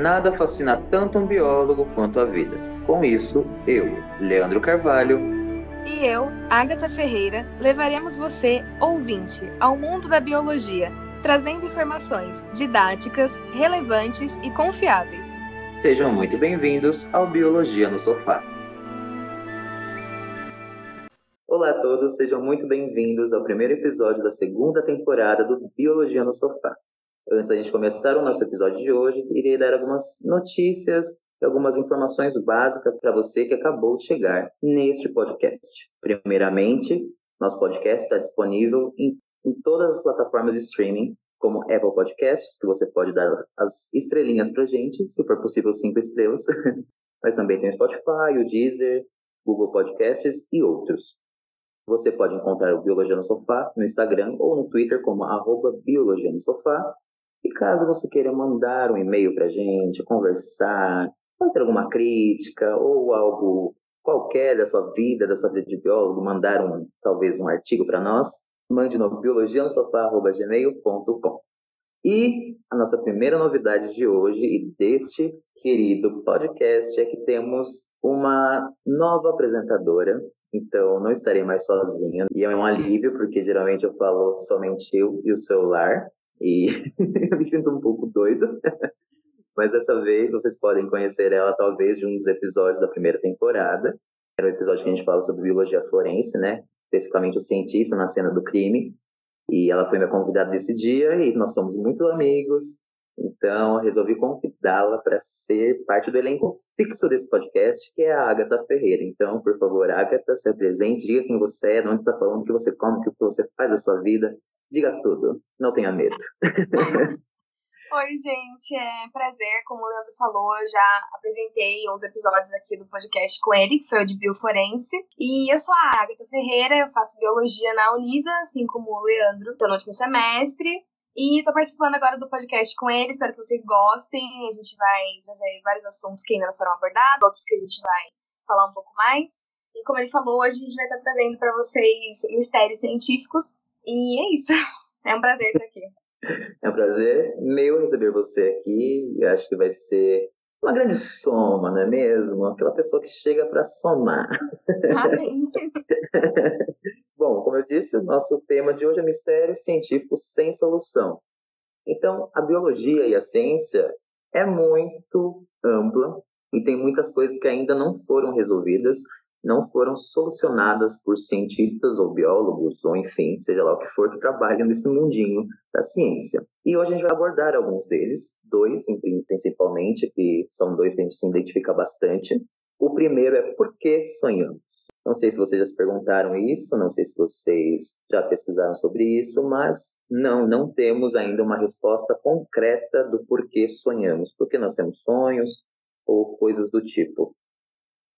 nada fascina tanto um biólogo quanto a vida. Com isso, eu, Leandro Carvalho, e eu, Agatha Ferreira, levaremos você, ouvinte, ao mundo da biologia, trazendo informações didáticas, relevantes e confiáveis. Sejam muito bem-vindos ao Biologia no Sofá. Olá a todos, sejam muito bem-vindos ao primeiro episódio da segunda temporada do Biologia no Sofá. Antes da gente começar o nosso episódio de hoje, irei dar algumas notícias e algumas informações básicas para você que acabou de chegar neste podcast. Primeiramente, nosso podcast está disponível em, em todas as plataformas de streaming, como Apple Podcasts, que você pode dar as estrelinhas para gente, se for possível cinco estrelas. Mas também tem o Spotify, o Deezer, Google Podcasts e outros. Você pode encontrar o Biologia no Sofá no Instagram ou no Twitter como arroba Biologia no Sofá e caso você queira mandar um e-mail para a gente, conversar, fazer alguma crítica ou algo qualquer da sua vida, da sua vida de biólogo, mandar um talvez um artigo para nós, mande no biologianosofá.gmail.com. E a nossa primeira novidade de hoje e deste querido podcast é que temos uma nova apresentadora. Então, não estarei mais sozinho. E é um alívio, porque geralmente eu falo somente eu e o celular e eu me sinto um pouco doido. Mas dessa vez vocês podem conhecer ela talvez de um dos episódios da primeira temporada. Era o episódio que a gente fala sobre biologia forense, né? Especificamente o cientista na cena do crime. E ela foi minha convidada desse dia e nós somos muito amigos. Então, eu resolvi convidá-la para ser parte do elenco fixo desse podcast, que é a Agatha Ferreira. Então, por favor, Agatha, se apresente, diga quem você é, de onde está falando, o que você come, o que você faz da sua vida, Diga tudo, não tenha medo. Oi, gente, é prazer. Como o Leandro falou, eu já apresentei uns episódios aqui do podcast com ele, que foi o de Bioforense. E eu sou a Agatha Ferreira, eu faço biologia na Unisa, assim como o Leandro, estou no último semestre. E tô participando agora do podcast com ele, espero que vocês gostem. A gente vai trazer vários assuntos que ainda não foram abordados, outros que a gente vai falar um pouco mais. E como ele falou, hoje a gente vai estar trazendo para vocês mistérios científicos e é isso. É um prazer estar aqui. É um prazer meu receber você aqui. Eu acho que vai ser uma grande soma, não é mesmo? Aquela pessoa que chega para somar. Amém. Bom, como eu disse, o nosso tema de hoje é mistério científico sem solução. Então, a biologia e a ciência é muito ampla e tem muitas coisas que ainda não foram resolvidas não foram solucionadas por cientistas ou biólogos, ou enfim, seja lá o que for, que trabalham nesse mundinho da ciência. E hoje a gente vai abordar alguns deles, dois principalmente, que são dois que a gente se identifica bastante. O primeiro é por que sonhamos? Não sei se vocês já se perguntaram isso, não sei se vocês já pesquisaram sobre isso, mas não, não temos ainda uma resposta concreta do porquê sonhamos. Por que nós temos sonhos ou coisas do tipo.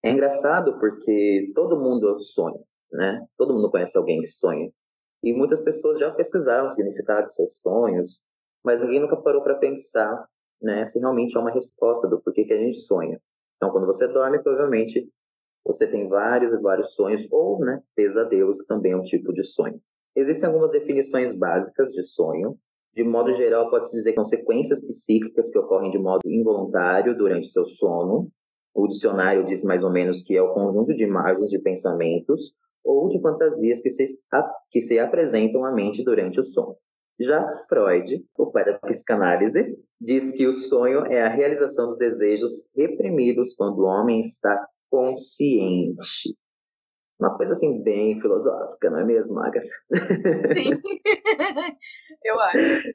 É engraçado porque todo mundo sonha, né? Todo mundo conhece alguém que sonha. E muitas pessoas já pesquisaram o significado de seus sonhos, mas ninguém nunca parou para pensar, né, se realmente há uma resposta do porquê que a gente sonha. Então, quando você dorme, provavelmente você tem vários e vários sonhos, ou né, pesadelos, que também é um tipo de sonho. Existem algumas definições básicas de sonho. De modo geral, pode-se dizer que são sequências psíquicas que ocorrem de modo involuntário durante seu sono, o dicionário diz mais ou menos que é o conjunto de imagens de pensamentos ou de fantasias que se, que se apresentam à mente durante o sono. Já Freud, o pai da psicanálise, diz que o sonho é a realização dos desejos reprimidos quando o homem está consciente. Uma coisa assim bem filosófica, não é mesmo, Agatha? Sim, eu acho.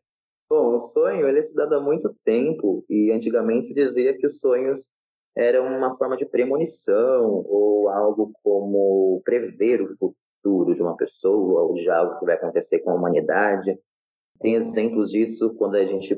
Bom, o sonho ele é estudado há muito tempo e antigamente se dizia que os sonhos era uma forma de premonição ou algo como prever o futuro de uma pessoa ou de algo que vai acontecer com a humanidade. Tem exemplos disso quando a gente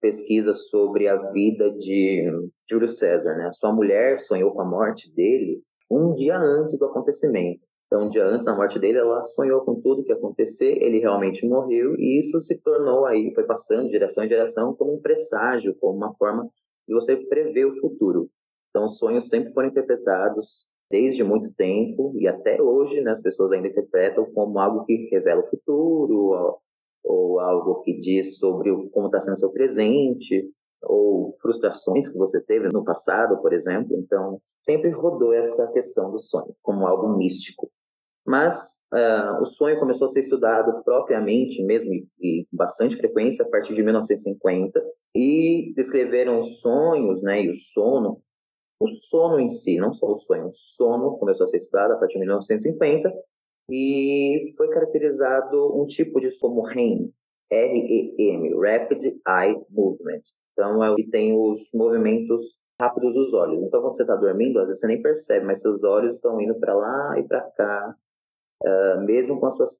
pesquisa sobre a vida de Júlio César, né? Sua mulher sonhou com a morte dele um dia antes do acontecimento. Então, um dia antes da morte dele, ela sonhou com tudo que ia acontecer, ele realmente morreu, e isso se tornou aí, foi passando de geração em geração como um presságio, como uma forma de você prever o futuro. Então, os sonhos sempre foram interpretados desde muito tempo e até hoje, né, as pessoas ainda interpretam como algo que revela o futuro ou, algo que diz sobre como está sendo seu presente. ou frustrações que você teve no passado, por exemplo. Então, sempre rodou essa questão do sonho como algo místico. Mas uh, o sonho começou a ser estudado propriamente, mesmo e com bastante frequência, a partir de 1950, e descreveram os sonhos né, e o sono. O sono em si, não só o sonho, o sono começou a ser estudado a partir de 1950 e foi caracterizado um tipo de sono REM, R-E-M, Rapid Eye Movement. Então, é o que tem os movimentos rápidos dos olhos. Então, quando você está dormindo, às vezes você nem percebe, mas seus olhos estão indo para lá e para cá, uh, mesmo com as suas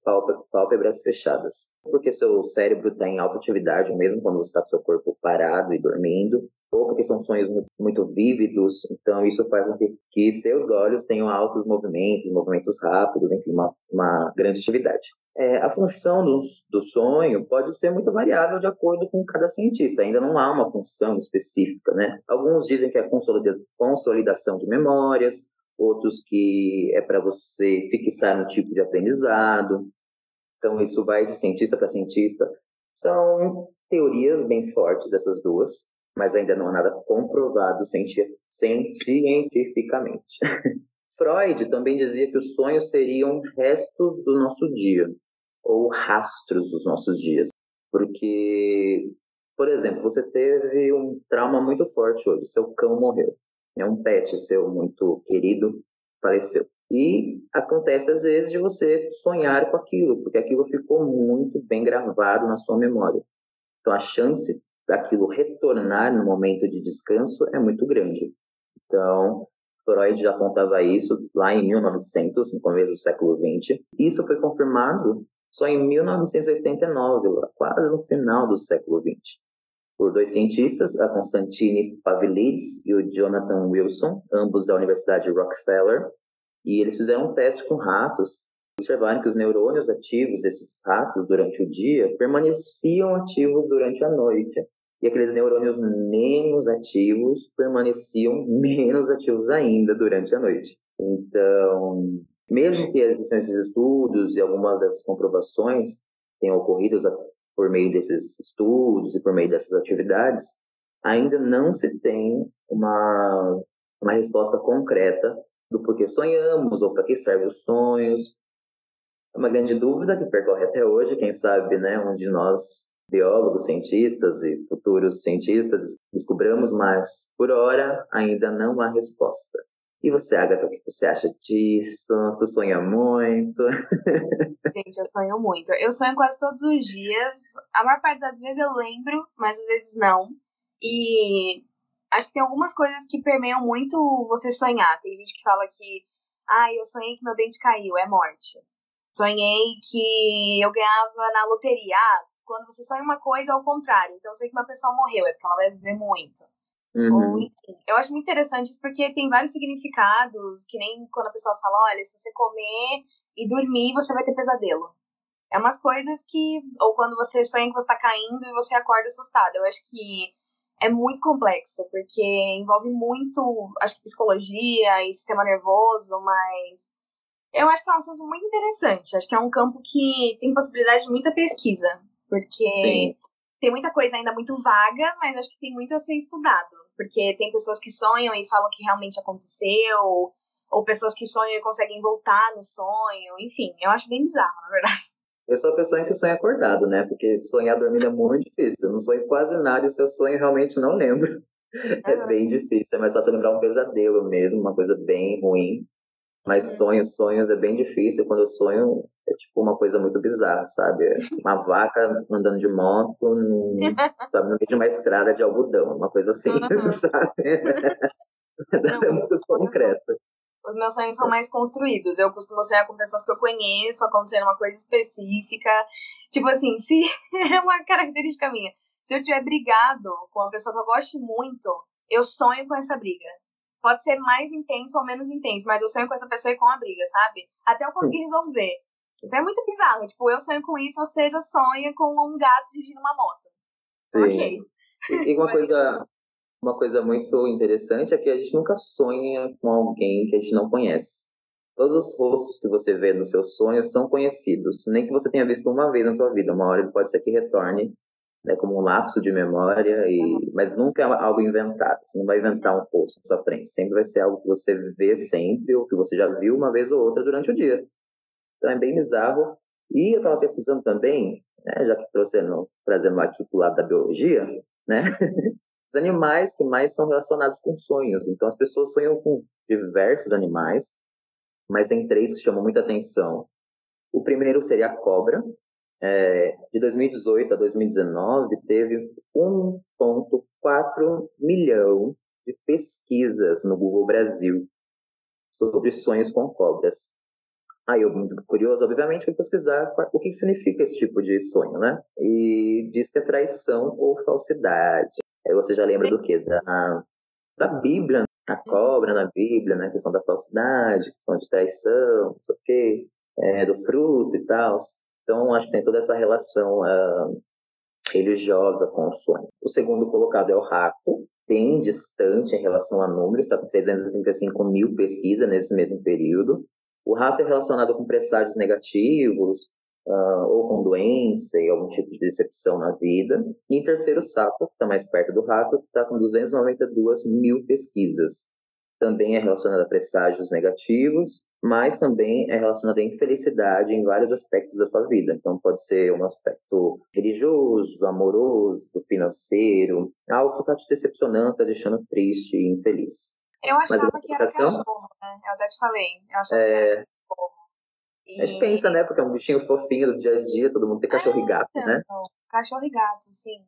pálpebras fechadas. Porque seu cérebro está em alta atividade, mesmo quando você está com seu corpo parado e dormindo, ou porque são sonhos muito, vívidos, então isso faz com que, que, seus olhos tenham altos movimentos, movimentos rápidos, enfim, uma, uma grande atividade. É, a função do, do sonho pode ser muito variável de acordo com cada cientista, ainda não há uma função específica, né? Alguns dizem que é consolidação de memórias, outros que é para você fixar um tipo de aprendizado. Então, isso vai de cientista para cientista. São teorias bem fortes, essas duas, mas ainda não há nada comprovado cientificamente. Freud também dizia que os sonhos seriam restos do nosso dia, ou rastros dos nossos dias. Porque, por exemplo, você teve um trauma muito forte hoje, seu cão morreu é um pet seu muito querido faleceu. E acontece às vezes de você sonhar com aquilo, porque aquilo ficou muito bem gravado na sua memória. Então a chance daquilo retornar no momento de descanso é muito grande. Então, Freud já apontava isso lá em 1900, no começo do século 20. Isso foi confirmado só em 1989, quase no final do século 20 por dois cientistas, a Constantine Pavlidis e o Jonathan Wilson, ambos da Universidade Rockefeller, e eles fizeram um teste com ratos observaram que os neurônios ativos desses ratos durante o dia permaneciam ativos durante a noite. E aqueles neurônios menos ativos permaneciam menos ativos ainda durante a noite. Então, mesmo que existam esses estudos e algumas dessas comprovações tenham ocorrido por meio desses estudos e por meio dessas atividades, ainda não se tem uma, uma resposta concreta do porquê sonhamos ou para que servem os sonhos. É uma grande dúvida que percorre até hoje, quem sabe, né, onde nós, biólogos, cientistas e futuros cientistas, descobramos, mas por hora ainda não há resposta. E você, Agatha, o que você acha disso? Tu sonha muito? Gente, eu sonho muito. Eu sonho quase todos os dias. A maior parte das vezes eu lembro, mas às vezes não. E acho que tem algumas coisas que permeiam muito você sonhar. Tem gente que fala que, ah, eu sonhei que meu dente caiu, é morte. Sonhei que eu ganhava na loteria. Ah, quando você sonha uma coisa, é o contrário. Então eu sei que uma pessoa morreu, é porque ela vai viver muito. Uhum. Ou, enfim, eu acho muito interessante isso porque tem vários significados, que nem quando a pessoa fala, olha, se você comer e dormir, você vai ter pesadelo. É umas coisas que. Ou quando você sonha que você tá caindo e você acorda assustado. Eu acho que é muito complexo, porque envolve muito, acho que psicologia e sistema nervoso, mas eu acho que é um assunto muito interessante. Acho que é um campo que tem possibilidade de muita pesquisa, porque Sim. tem muita coisa ainda muito vaga, mas acho que tem muito a ser estudado. Porque tem pessoas que sonham e falam que realmente aconteceu, ou pessoas que sonham e conseguem voltar no sonho, enfim, eu acho bem bizarro, na verdade. Eu sou a pessoa que sonha acordado, né? Porque sonhar dormindo é muito difícil. Eu não sonho quase nada e se eu sonho realmente não lembro. É bem difícil, é mais fácil lembrar um pesadelo mesmo, uma coisa bem ruim. Mas uhum. sonhos, sonhos é bem difícil. Quando eu sonho, é tipo uma coisa muito bizarra, sabe? É uma vaca andando de moto, sabe, no meio de uma estrada de algodão, uma coisa assim, uhum. sabe? Não, é muito concreto. Os meus sonhos são mais construídos. Eu costumo sonhar com pessoas que eu conheço, acontecendo uma coisa específica. Tipo assim, se é uma característica minha. Se eu tiver brigado com uma pessoa que eu goste muito, eu sonho com essa briga. Pode ser mais intenso ou menos intenso, mas eu sonho com essa pessoa e com a briga, sabe? Até eu conseguir resolver. Então é muito bizarro. Tipo, eu sonho com isso, você já sonha com um gato dirigindo uma moto. Sim. Ok. E uma coisa, uma coisa muito interessante é que a gente nunca sonha com alguém que a gente não conhece. Todos os rostos que você vê nos seus sonhos são conhecidos, nem que você tenha visto uma vez na sua vida. Uma hora ele pode ser que retorne né, como um lapso de memória, e, mas nunca é algo inventado. Você não vai inventar um post na sua frente. Sempre vai ser algo que você vê sempre, ou que você já viu uma vez ou outra durante o dia. Então é bem bizarro. E eu estava pesquisando também, né, já que trouxendo, trazendo aqui para o lado da biologia, né? Os animais que mais são relacionados com sonhos. Então as pessoas sonham com diversos animais, mas tem três que chamam muita atenção. O primeiro seria a cobra, é, de 2018 a 2019, teve 1,4 milhão de pesquisas no Google Brasil sobre sonhos com cobras. Aí eu, muito curioso, obviamente, fui pesquisar o que significa esse tipo de sonho, né? E diz que é traição ou falsidade. Aí você já lembra do quê? Da, da Bíblia, a cobra na Bíblia, né? A questão da falsidade, questão de traição, não sei o quê, é, do fruto e tal. Então, acho que tem toda essa relação uh, religiosa com o sonho. O segundo colocado é o rato, bem distante em relação a números, está com 335 mil pesquisas nesse mesmo período. O rato é relacionado com presságios negativos, uh, ou com doença e algum tipo de decepção na vida. E em terceiro, o sapo, que está mais perto do rato, está com 292 mil pesquisas. Também é relacionado a presságios negativos, mas também é relacionada à infelicidade em vários aspectos da sua vida. Então, pode ser um aspecto religioso, amoroso, financeiro, algo que está te decepcionando, está deixando triste e infeliz. Eu achava que era cachorro, né? Eu até te falei. Eu achava é... que era cachorro. E... A gente pensa, né? Porque é um bichinho fofinho do dia a dia, todo mundo tem cachorro é, e gato, né? Então, cachorro e gato, sim.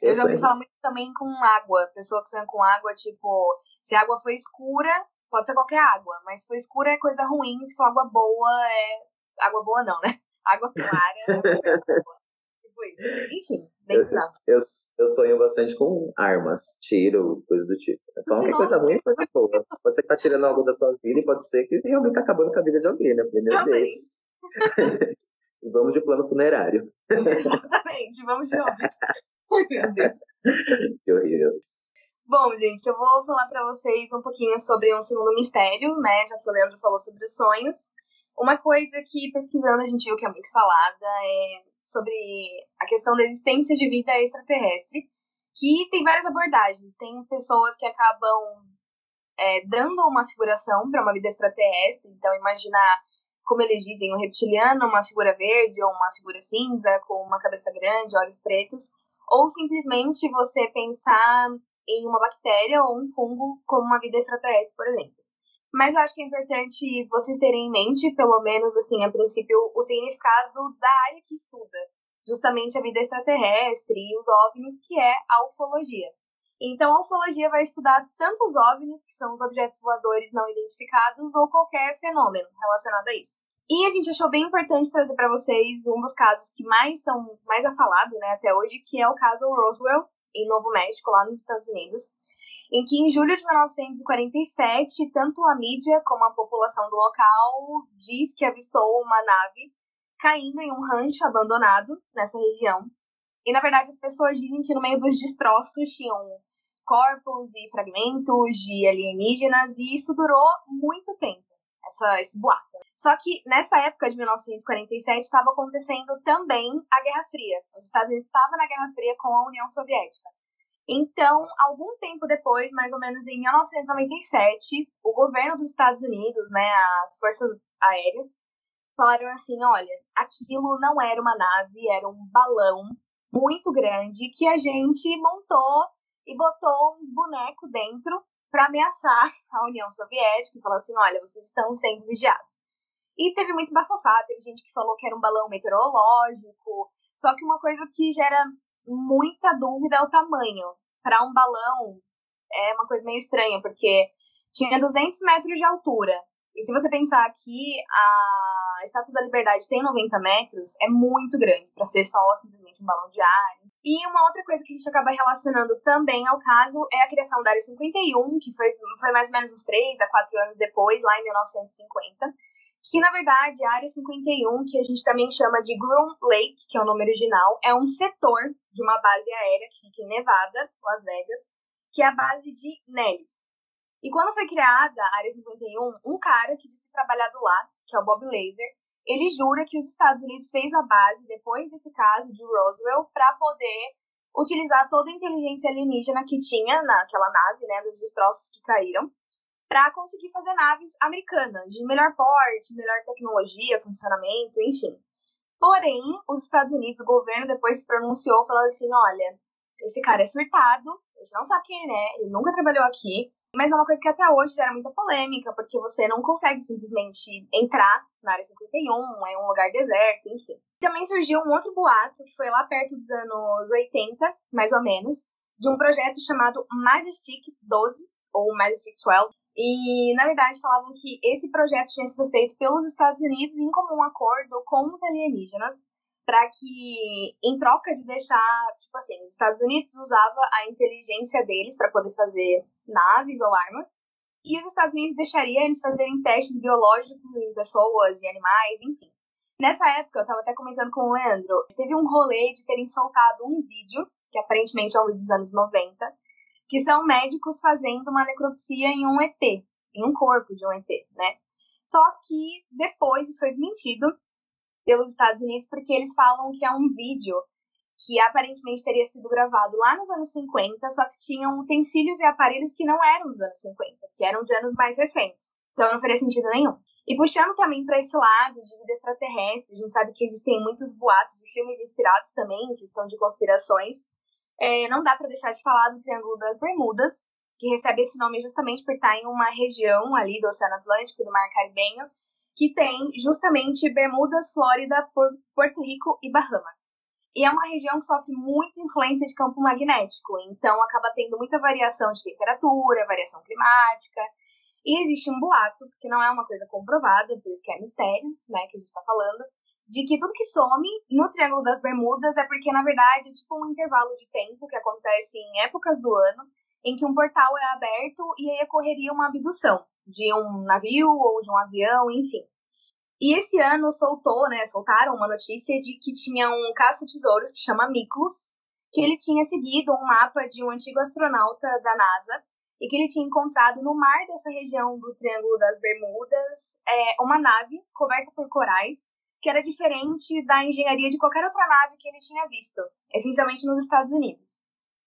Eu, eu já ouvi falar muito também com água. Pessoa que sonha com água, tipo, se a água foi escura, Pode ser qualquer água, mas se for escura é coisa ruim, se for água boa é. Água boa não, né? Água clara. tipo isso. Enfim, bem eu, eu, eu, sonho bastante com armas, tiro, coisas do tipo. Falam que é coisa ruim é coisa boa. Pode ser que tá tirando algo da tua vida e pode ser que realmente tá acabando com a vida de alguém, né? Meu Também. Deus. e vamos de plano funerário. Exatamente, vamos de óbito. Meu Deus. Que horrível. Bom, gente, eu vou falar para vocês um pouquinho sobre um segundo mistério, né? Já que o Leandro falou sobre os sonhos. Uma coisa que pesquisando a gente viu que é muito falada é sobre a questão da existência de vida extraterrestre, que tem várias abordagens. Tem pessoas que acabam é, dando uma figuração para uma vida extraterrestre, então imaginar, como eles dizem, um reptiliano, uma figura verde ou uma figura cinza com uma cabeça grande, olhos pretos, ou simplesmente você pensar em uma bactéria ou um fungo como uma vida extraterrestre, por exemplo. Mas eu acho que é importante vocês terem em mente, pelo menos assim, a princípio, o significado da área que estuda, justamente a vida extraterrestre e os OVNIs, que é a ufologia. Então, a ufologia vai estudar tanto os OVNIs, que são os objetos voadores não identificados, ou qualquer fenômeno relacionado a isso. E a gente achou bem importante trazer para vocês um dos casos que mais são mais afalado, né, até hoje, que é o caso Roswell, em Novo México, lá nos Estados Unidos, em que em julho de 1947, tanto a mídia como a população do local diz que avistou uma nave caindo em um rancho abandonado nessa região. E na verdade as pessoas dizem que no meio dos destroços tinham corpos e fragmentos de alienígenas e isso durou muito tempo, essa, esse boato. Só que nessa época de 1947 estava acontecendo também a Guerra Fria. Os Estados Unidos estavam na Guerra Fria com a União Soviética. Então, algum tempo depois, mais ou menos em 1997, o governo dos Estados Unidos, né, as forças aéreas, falaram assim: olha, aquilo não era uma nave, era um balão muito grande que a gente montou e botou uns bonecos dentro para ameaçar a União Soviética e falou assim: olha, vocês estão sendo vigiados. E teve muito bafafá, teve gente que falou que era um balão meteorológico. Só que uma coisa que gera muita dúvida é o tamanho. Para um balão é uma coisa meio estranha, porque tinha 200 metros de altura. E se você pensar que a Estátua da Liberdade tem 90 metros, é muito grande para ser só simplesmente um balão de ar. E uma outra coisa que a gente acaba relacionando também ao caso é a criação da Área 51, que foi, foi mais ou menos uns 3 a 4 anos depois, lá em 1950 que na verdade a Área 51, que a gente também chama de Groom Lake, que é o nome original, é um setor de uma base aérea que fica em Nevada, Las Vegas, que é a base de Nellis. E quando foi criada a Área 51, um cara que disse trabalhado lá, que é o Bob Laser, ele jura que os Estados Unidos fez a base, depois desse caso de Roswell, para poder utilizar toda a inteligência alienígena que tinha naquela nave, né, dos destroços que caíram, para conseguir fazer naves americanas, de melhor porte, melhor tecnologia, funcionamento, enfim. Porém, os Estados Unidos, o governo depois se pronunciou falando assim: olha, esse cara é surtado, a gente não sabe quem é, ele nunca trabalhou aqui, mas é uma coisa que até hoje gera muita polêmica, porque você não consegue simplesmente entrar na área 51, é um lugar deserto, enfim. Também surgiu um outro boato, que foi lá perto dos anos 80, mais ou menos, de um projeto chamado Majestic 12, ou Majestic 12, e, na verdade, falavam que esse projeto tinha sido feito pelos Estados Unidos em comum acordo com os alienígenas, para que, em troca de deixar, tipo assim, os Estados Unidos usava a inteligência deles para poder fazer naves ou armas, e os Estados Unidos deixaria eles fazerem testes biológicos em pessoas e animais, enfim. Nessa época, eu estava até comentando com o Leandro, teve um rolê de terem soltado um vídeo, que aparentemente é um dos anos 90, que são médicos fazendo uma necropsia em um ET, em um corpo de um ET, né? Só que depois isso foi desmentido pelos Estados Unidos porque eles falam que é um vídeo que aparentemente teria sido gravado lá nos anos 50, só que tinham utensílios e aparelhos que não eram dos anos 50, que eram de anos mais recentes. Então não faria sentido nenhum. E puxando também para esse lado de vida extraterrestre, a gente sabe que existem muitos boatos e filmes inspirados também em questão de conspirações. É, não dá para deixar de falar do Triângulo das Bermudas, que recebe esse nome justamente por estar em uma região ali do Oceano Atlântico e do Mar Caribenho, que tem justamente Bermudas, Flórida, Porto Rico e Bahamas. E é uma região que sofre muita influência de campo magnético, então acaba tendo muita variação de temperatura, variação climática. E existe um boato, que não é uma coisa comprovada, por isso que é mistérios, né, que a gente está falando, de que tudo que some no Triângulo das Bermudas é porque, na verdade, é tipo um intervalo de tempo que acontece em épocas do ano, em que um portal é aberto e aí ocorreria uma abdução de um navio ou de um avião, enfim. E esse ano soltou, né, soltaram uma notícia de que tinha um caça-tesouros que chama Miklos, que ele tinha seguido um mapa de um antigo astronauta da NASA e que ele tinha encontrado no mar dessa região do Triângulo das Bermudas é, uma nave coberta por corais que era diferente da engenharia de qualquer outra nave que ele tinha visto, essencialmente nos Estados Unidos.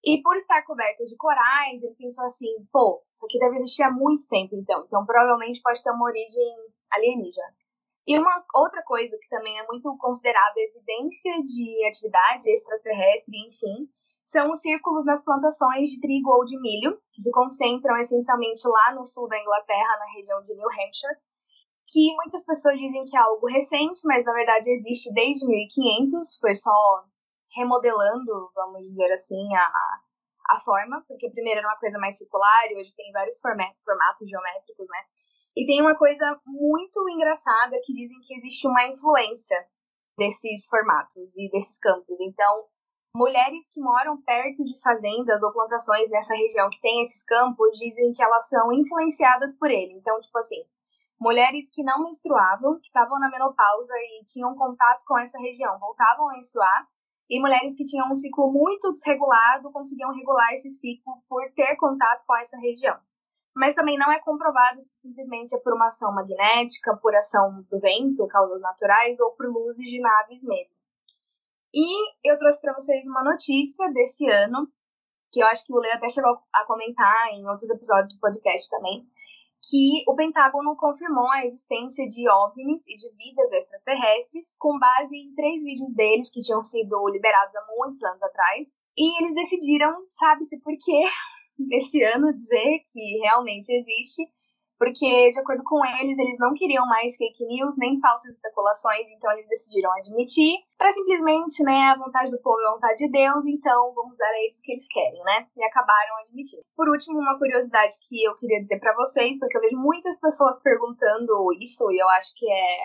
E por estar coberta de corais, ele pensou assim: pô, isso aqui deve existir há muito tempo então, então provavelmente pode ter uma origem alienígena. E uma outra coisa que também é muito considerada evidência de atividade extraterrestre, enfim, são os círculos nas plantações de trigo ou de milho, que se concentram essencialmente lá no sul da Inglaterra, na região de New Hampshire, que muitas pessoas dizem que é algo recente, mas na verdade existe desde 1500, foi só remodelando, vamos dizer assim, a, a forma, porque primeiro era uma coisa mais circular e hoje tem vários formatos, geométricos, né? E tem uma coisa muito engraçada que dizem que existe uma influência desses formatos e desses campos. Então, mulheres que moram perto de fazendas ou plantações nessa região que tem esses campos dizem que elas são influenciadas por ele. Então, tipo assim, mulheres que não menstruavam, que estavam na menopausa e tinham contato com essa região, voltavam a menstruar, e mulheres que tinham um ciclo muito desregulado conseguiam regular esse ciclo por ter contato com essa região mas também não é comprovado se simplesmente é por uma ação magnética, por ação do vento, causas naturais, ou por luzes de naves mesmo. E eu trouxe para vocês uma notícia desse ano, que eu acho que o Leo até chegou a comentar em outros episódios do podcast também, que o Pentágono confirmou a existência de OVNIs e de vidas extraterrestres com base em três vídeos deles que tinham sido liberados há muitos anos atrás. E eles decidiram, sabe-se por quê, nesse ano dizer que realmente existe, porque, de acordo com eles, eles não queriam mais fake news nem falsas especulações, então eles decidiram admitir, para simplesmente, né, a vontade do povo é a vontade de Deus, então vamos dar a eles o que eles querem, né? E acabaram admitindo. Por último, uma curiosidade que eu queria dizer para vocês, porque eu vejo muitas pessoas perguntando isso, e eu acho que é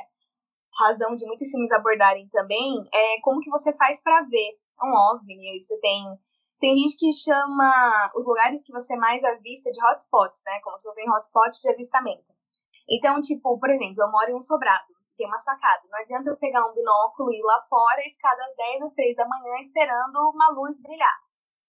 razão de muitos filmes abordarem também, é como que você faz para ver um OVNI, você tem tem gente que chama os lugares que você mais avista de hotspots, né? Como se fossem hotspots de avistamento. Então, tipo, por exemplo, eu moro em um sobrado, tem uma sacada. Não adianta eu pegar um binóculo e ir lá fora e ficar das 10 às 3 da manhã esperando uma luz brilhar.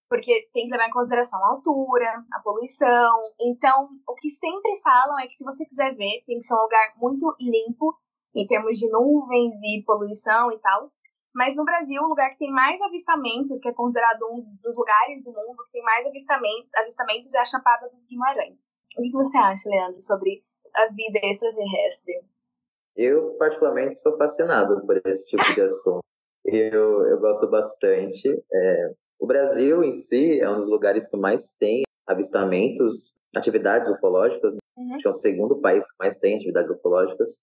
Porque tem que levar em consideração a altura, a poluição. Então, o que sempre falam é que se você quiser ver, tem que ser um lugar muito limpo, em termos de nuvens e poluição e tal. Mas no Brasil, o lugar que tem mais avistamentos, que é considerado um dos lugares do mundo que tem mais avistamentos, avistamentos é a Chapada dos Guimarães. O que você acha, Leandro, sobre a vida extraterrestre? Eu, particularmente, sou fascinado por esse tipo de assunto. Eu, eu gosto bastante. É, o Brasil em si é um dos lugares que mais tem avistamentos, atividades ufológicas. Né? Uhum. Acho que é o segundo país que mais tem atividades ufológicas.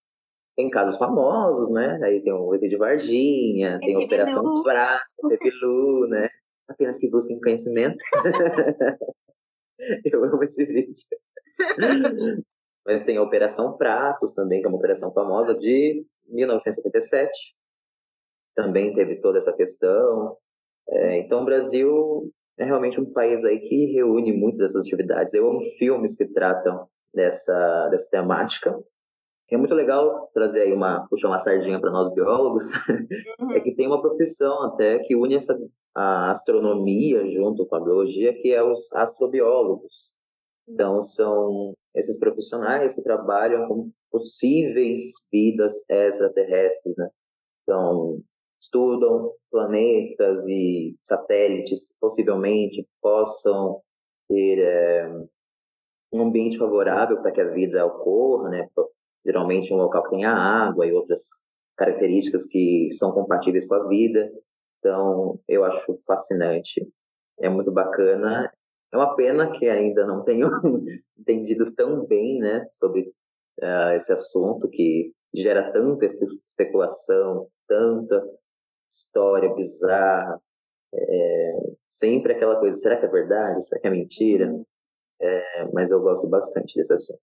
Tem casos famosos, né? Aí tem o ET de Varginha, tem a Operação Prata, Bilu, né? Apenas que busquem conhecimento. Eu amo esse vídeo. Mas tem a Operação Pratos também, que é uma operação famosa de 1977. Também teve toda essa questão. É, então, o Brasil é realmente um país aí que reúne muitas dessas atividades. Eu amo filmes que tratam dessa, dessa temática. É muito legal trazer aí uma, puxar uma sardinha para nós biólogos, uhum. é que tem uma profissão até que une essa, a astronomia junto com a biologia, que é os astrobiólogos. Então, são esses profissionais que trabalham com possíveis vidas extraterrestres, né? Então, estudam planetas e satélites que possivelmente possam ter é, um ambiente favorável para que a vida ocorra, né? Geralmente um local que tenha água e outras características que são compatíveis com a vida. Então, eu acho fascinante, é muito bacana. É uma pena que ainda não tenho entendido tão bem né, sobre uh, esse assunto, que gera tanta especulação, tanta história bizarra. É, sempre aquela coisa, será que é verdade? Será que é mentira? É, mas eu gosto bastante desse assunto.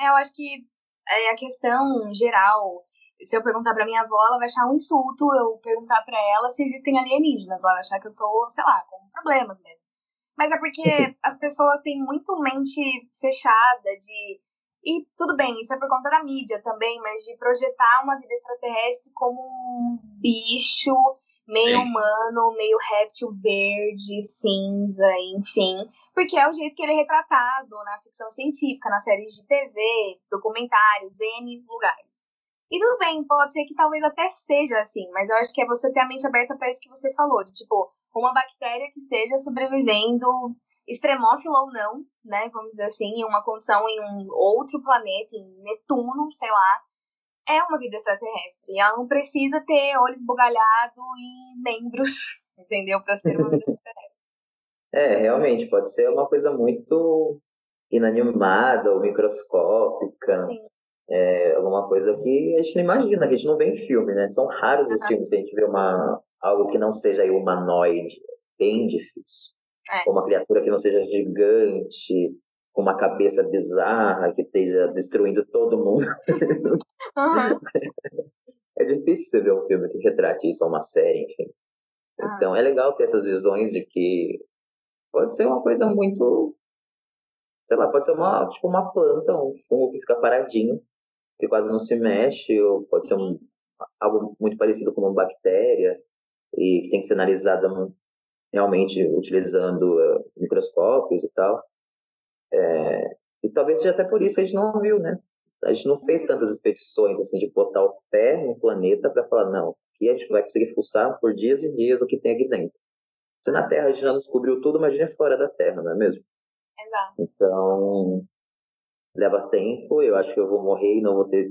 É, eu acho que é, a questão geral, se eu perguntar pra minha avó, ela vai achar um insulto eu perguntar para ela se existem alienígenas. Ela vai achar que eu tô, sei lá, com problemas mesmo. Mas é porque as pessoas têm muito mente fechada de. E tudo bem, isso é por conta da mídia também, mas de projetar uma vida extraterrestre como um bicho meio humano, meio réptil verde, cinza, enfim. Porque é o jeito que ele é retratado na ficção científica, nas séries de TV, documentários, N lugares. E tudo bem, pode ser que talvez até seja assim, mas eu acho que é você ter a mente aberta para isso que você falou, de tipo, uma bactéria que esteja sobrevivendo, extremófila ou não, né, vamos dizer assim, em uma condição em um outro planeta, em Netuno, sei lá, é uma vida extraterrestre. Ela não precisa ter olhos bugalhados e membros, entendeu? Para ser uma vida extraterrestre. É, realmente, pode ser uma coisa muito inanimada ou microscópica. Sim. É alguma coisa que a gente não imagina, que a gente não vê em filme, né? São raros os filmes que a gente vê uma, algo que não seja humanoide. Bem difícil. É. Ou uma criatura que não seja gigante, com uma cabeça bizarra, que esteja destruindo todo mundo. Uhum. é difícil você ver um filme que retrate isso, ou uma série, enfim. Ah. Então é legal ter essas visões de que pode ser uma coisa muito. Sei lá, pode ser uma, tipo uma planta, um fungo que fica paradinho, que quase não se mexe, ou pode ser um, algo muito parecido com uma bactéria, e que tem que ser analisada realmente utilizando uh, microscópios e tal. É, e talvez seja até por isso que a gente não viu, né? A gente não fez tantas expedições assim de botar o pé no planeta para falar, não, aqui a gente vai conseguir fuçar por dias e dias o que tem aqui dentro. Se na Terra a gente já descobriu tudo, imagine fora da Terra, não é mesmo? Exato. Então, leva tempo, eu acho que eu vou morrer e não vou ter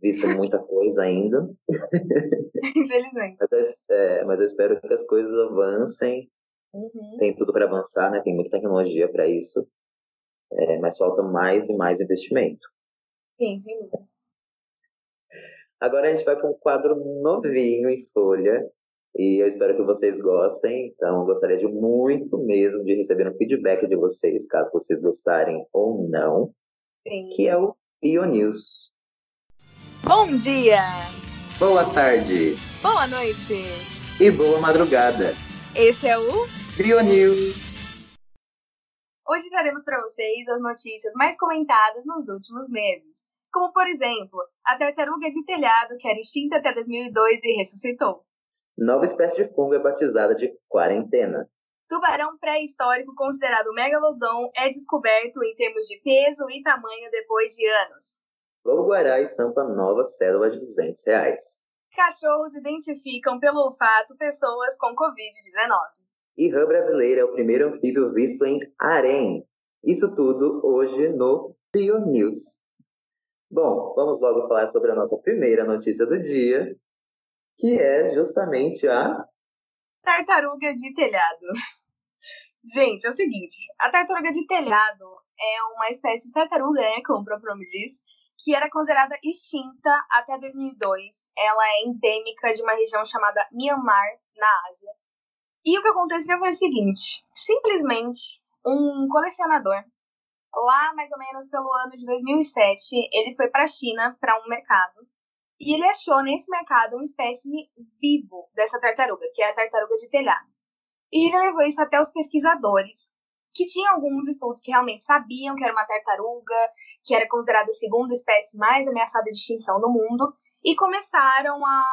visto muita coisa ainda. Infelizmente. mas, é, mas eu espero que as coisas avancem. Uhum. Tem tudo para avançar, né? Tem muita tecnologia para isso. É, mas falta mais e mais investimento. Sim, sem dúvida. Agora a gente vai para um quadro novinho em folha. E eu espero que vocês gostem. Então, gostaria de muito mesmo de receber um feedback de vocês, caso vocês gostarem ou não. Sim. Que é o Bionews. Bom dia! Boa tarde! Boa noite! E boa madrugada! Esse é o Bionews. Hoje traremos para vocês as notícias mais comentadas nos últimos meses, como por exemplo, a tartaruga de telhado que era extinta até 2002 e ressuscitou. Nova espécie de fungo é batizada de quarentena. Tubarão pré-histórico considerado megalodon é descoberto em termos de peso e tamanho depois de anos. Lobo Guará estampa nova cédula de 200 reais. Cachorros identificam pelo olfato pessoas com Covid-19. E rã brasileira é o primeiro anfíbio visto em harém. Isso tudo hoje no Bio News. Bom, vamos logo falar sobre a nossa primeira notícia do dia, que é justamente a tartaruga de telhado. Gente, é o seguinte, a tartaruga de telhado é uma espécie de tartaruga, né, como o próprio nome diz, que era considerada extinta até 2002. Ela é endêmica de uma região chamada Myanmar, na Ásia. E o que aconteceu foi o seguinte: simplesmente um colecionador, lá mais ou menos pelo ano de 2007, ele foi para a China para um mercado. E ele achou nesse mercado um espécime vivo dessa tartaruga, que é a tartaruga de telhado. E ele levou isso até os pesquisadores, que tinham alguns estudos que realmente sabiam que era uma tartaruga, que era considerada a segunda espécie mais ameaçada de extinção do mundo, e começaram a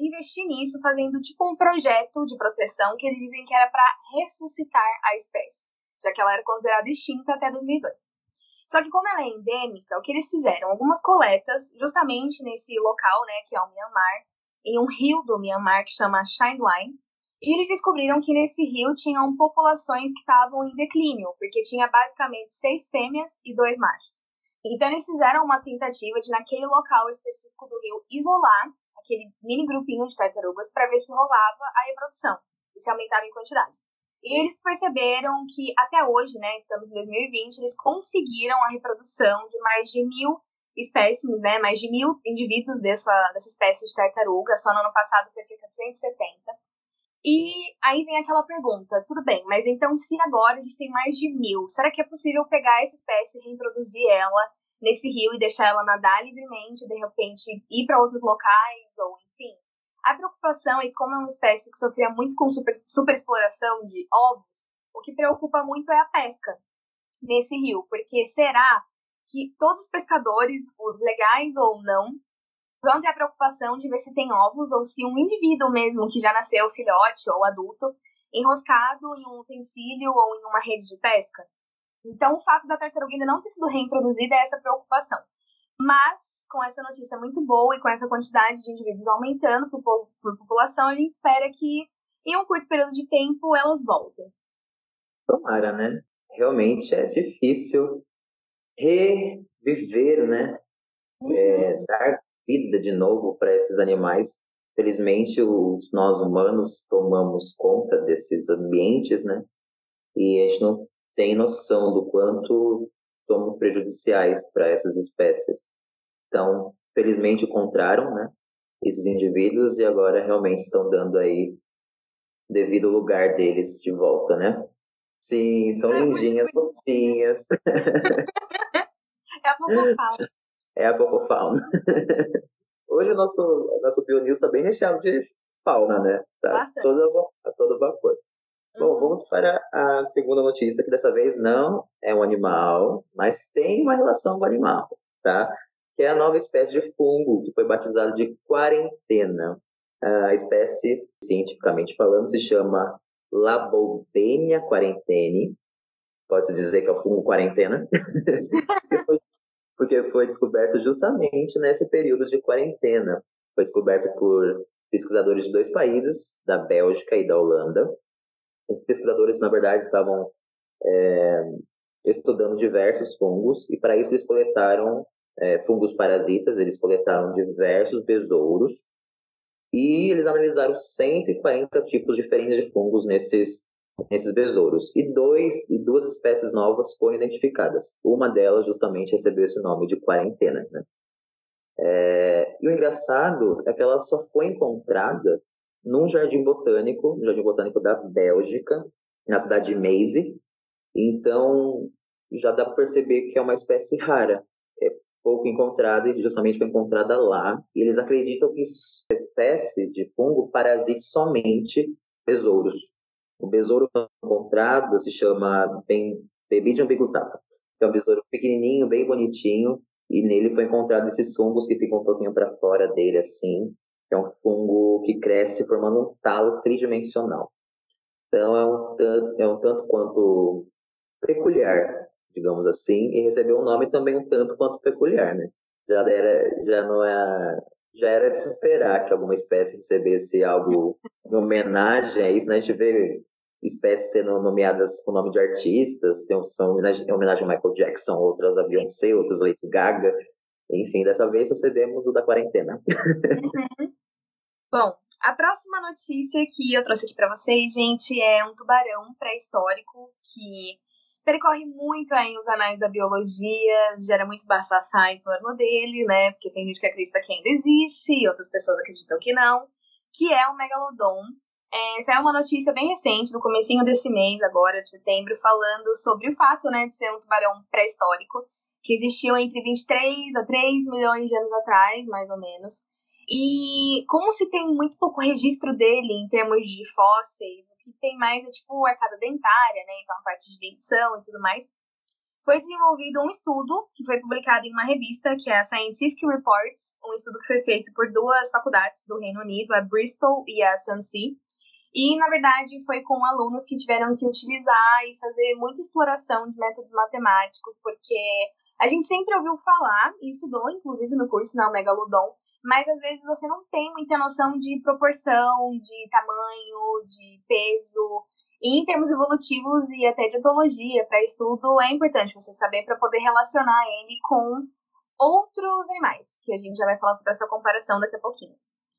investir nisso, fazendo tipo um projeto de proteção que eles dizem que era para ressuscitar a espécie, já que ela era considerada extinta até 2002. Só que como ela é endêmica, o que eles fizeram? Algumas coletas, justamente nesse local, né, que é o Myanmar, em um rio do Myanmar que chama Line, e eles descobriram que nesse rio tinham populações que estavam em declínio, porque tinha basicamente seis fêmeas e dois machos. Então eles fizeram uma tentativa de, naquele local específico do rio, isolar aquele mini grupinho de tartarugas para ver se rolava a reprodução e se aumentava em quantidade. E eles perceberam que até hoje, né, estamos em 2020, eles conseguiram a reprodução de mais de mil espécimes, né, mais de mil indivíduos dessa, dessa espécie de tartaruga. Só no ano passado foi cerca de 170. E aí vem aquela pergunta, tudo bem, mas então se agora a gente tem mais de mil, será que é possível pegar essa espécie, reintroduzir ela nesse rio e deixar ela nadar livremente, de repente ir para outros locais, ou enfim? A preocupação é como é uma espécie que sofria muito com super, superexploração de ovos, o que preocupa muito é a pesca nesse rio, porque será que todos os pescadores, os legais ou não, vão ter a preocupação de ver se tem ovos ou se um indivíduo mesmo que já nasceu filhote ou adulto enroscado em um utensílio ou em uma rede de pesca. Então, o fato da tartaruga ainda não ter sido reintroduzida é essa preocupação. Mas, com essa notícia muito boa e com essa quantidade de indivíduos aumentando por, por população, a gente espera que, em um curto período de tempo, elas voltem. Tomara, né? Realmente é difícil reviver, né? Uhum. É, dar vida de novo para esses animais. Felizmente, os, nós humanos tomamos conta desses ambientes, né? E a gente não tem noção do quanto somos prejudiciais para essas espécies. Então, felizmente encontraram, né? Esses indivíduos e agora realmente estão dando aí devido lugar deles de volta, né? Sim, são é lindinhas, fofinhas. É a fofofauna é a fofofauna. Hoje o nosso, nosso BioNews está bem recheado de fauna, né? Tá todo, a todo vapor. Uhum. Bom, vamos para a segunda notícia, que dessa vez não é um animal, mas tem uma relação com o animal, tá? Que é a nova espécie de fungo, que foi batizada de quarentena. A espécie, cientificamente falando, se chama Labobenia quarentene. Pode-se dizer que é o fungo quarentena. porque foi descoberto justamente nesse período de quarentena. Foi descoberto por pesquisadores de dois países, da Bélgica e da Holanda. Os pesquisadores, na verdade, estavam é, estudando diversos fungos e para isso eles coletaram é, fungos parasitas, eles coletaram diversos besouros e eles analisaram 140 tipos diferentes de fungos nesses nesses besouros. E, dois, e duas espécies novas foram identificadas. Uma delas justamente recebeu esse nome de quarentena. Né? É, e o engraçado é que ela só foi encontrada num jardim botânico, no jardim botânico da Bélgica, na cidade de Meise. Então, já dá para perceber que é uma espécie rara, é pouco encontrada e justamente foi encontrada lá. E eles acreditam que essa espécie de fungo parasite somente besouros. O besouro encontrado se chama Bebidium bigutata. É um besouro pequenininho, bem bonitinho, e nele foi encontrado esses fungos que ficam um pouquinho para fora dele, assim. É um fungo que cresce formando um talo tridimensional. Então, é um, tanto, é um tanto quanto peculiar, digamos assim, e recebeu um nome também um tanto quanto peculiar, né? já era, já não é, já era de se esperar que alguma espécie recebesse algo em homenagem a isso, né? A gente vê espécies sendo nomeadas com nome de artistas, tem são em homenagem a Michael Jackson, outras a Beyoncé, outras a Lady Gaga. Enfim, dessa vez recebemos o da quarentena. Uhum. Bom, a próxima notícia que eu trouxe aqui para vocês, gente, é um tubarão pré-histórico que percorre muito aí os anais da biologia, gera muito bafafá em torno dele, né? Porque tem gente que acredita que ainda existe e outras pessoas acreditam que não, que é o megalodon. É, essa é uma notícia bem recente, do comecinho desse mês, agora, de setembro, falando sobre o fato, né, de ser um tubarão pré-histórico, que existiu entre 23 a 3 milhões de anos atrás, mais ou menos. E como se tem muito pouco registro dele em termos de fósseis, que tem mais é tipo arcada dentária, né? Então a parte de dentição e tudo mais. Foi desenvolvido um estudo que foi publicado em uma revista, que é a Scientific Reports, um estudo que foi feito por duas faculdades do Reino Unido, a Bristol e a Swansea. E, na verdade, foi com alunos que tiveram que utilizar e fazer muita exploração de métodos matemáticos, porque a gente sempre ouviu falar, e estudou, inclusive, no curso, na né, Megalodon, mas às vezes você não tem muita noção de proporção, de tamanho, de peso. E em termos evolutivos e até de etologia, para estudo, é importante você saber para poder relacionar ele com outros animais, que a gente já vai falar sobre essa comparação daqui a pouquinho.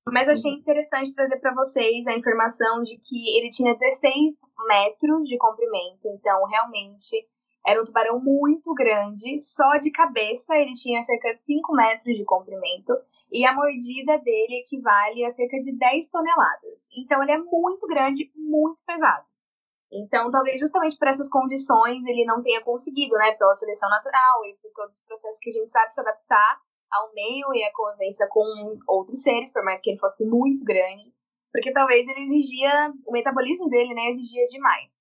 Mas eu achei uhum. interessante trazer para vocês a informação de que ele tinha 16 metros de comprimento, então realmente era um tubarão muito grande, só de cabeça ele tinha cerca de 5 metros de comprimento e a mordida dele equivale a cerca de 10 toneladas. Então ele é muito grande, muito pesado. Então, talvez justamente por essas condições ele não tenha conseguido, né, pela seleção natural e por todos os processos que a gente sabe se adaptar ao meio e à convivência com outros seres, por mais que ele fosse muito grande, porque talvez ele exigia, o metabolismo dele, né, exigia demais.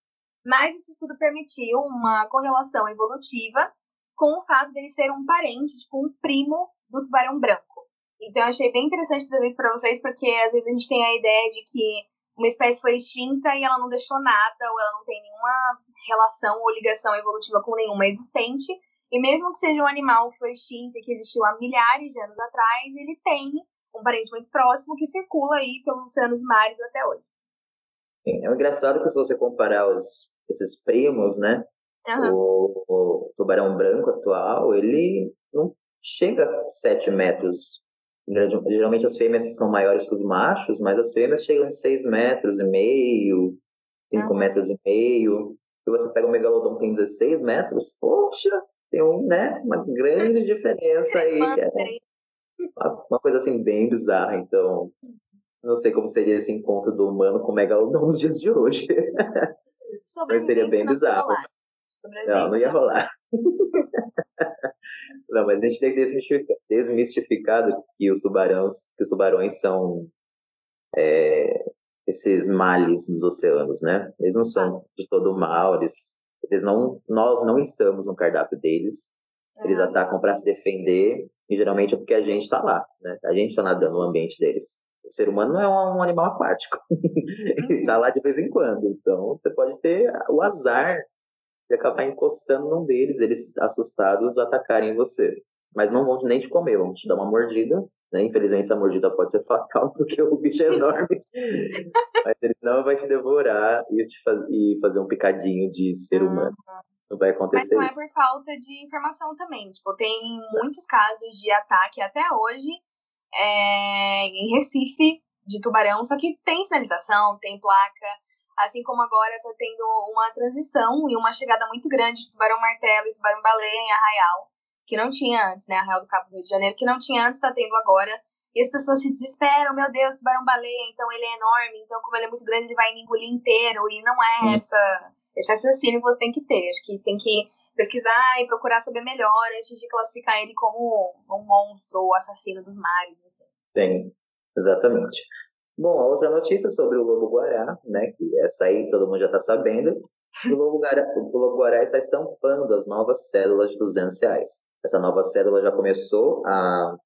Mas esse estudo permitiu uma correlação evolutiva com o fato dele ser um parente, tipo um primo do tubarão branco. Então eu achei bem interessante trazer isso para vocês, porque às vezes a gente tem a ideia de que uma espécie foi extinta e ela não deixou nada, ou ela não tem nenhuma relação ou ligação evolutiva com nenhuma existente. E mesmo que seja um animal que foi extinto e que existiu há milhares de anos atrás, ele tem um parente muito próximo que circula aí pelos oceanos e mares até hoje. É engraçado que se você comparar os, esses primos, né? Uhum. O, o, tubarão branco atual, ele não chega a 7 metros Geralmente as fêmeas são maiores que os machos, mas as fêmeas chegam em 6 metros e meio, 5 uhum. metros e meio. E você pega o megalodon que tem 16 metros, poxa, tem um, né, uma grande diferença aí. É uma coisa assim bem bizarra. Então, não sei como seria esse encontro do humano com o megalodon nos dias de hoje. Mas seria bem bizarro. Não, não ia rolar. Não, mas a gente tem que desmistificar, desmistificar que os tubarões, que os tubarões são é, esses males dos oceanos, né? Eles não são de todo mal, eles, eles não, nós não estamos no cardápio deles. Eles atacam para se defender e geralmente é porque a gente está lá, né? A gente está nadando no ambiente deles. O ser humano não é um, um animal aquático, ele está lá de vez em quando. Então você pode ter o azar e acabar encostando num deles, eles assustados atacarem você. Mas não vão nem te comer, vão te dar uma mordida. Né? Infelizmente, essa mordida pode ser fatal, porque o bicho é enorme. Mas ele não vai te devorar e, te faz... e fazer um picadinho de ser humano. Não vai acontecer. Mas não é por falta de informação também. Tipo, tem muitos casos de ataque até hoje é... em Recife de tubarão, só que tem sinalização, tem placa. Assim como agora está tendo uma transição e uma chegada muito grande de tubarão-martelo e tubarão-baleia em Arraial, que não tinha antes, né? Arraial do Cabo do Rio de Janeiro, que não tinha antes, está tendo agora. E as pessoas se desesperam, meu Deus, tubarão-baleia, então ele é enorme, então como ele é muito grande, ele vai me engolir inteiro. E não é essa, esse raciocínio que você tem que ter. Acho que tem que pesquisar e procurar saber melhor antes de classificar ele como um monstro ou assassino dos mares. Enfim. Sim, exatamente. Bom, a outra notícia sobre o lobo-guará, né, que essa aí todo mundo já está sabendo, o lobo-guará, o lobo-guará está estampando as novas cédulas de 200 reais. Essa nova cédula já começou a,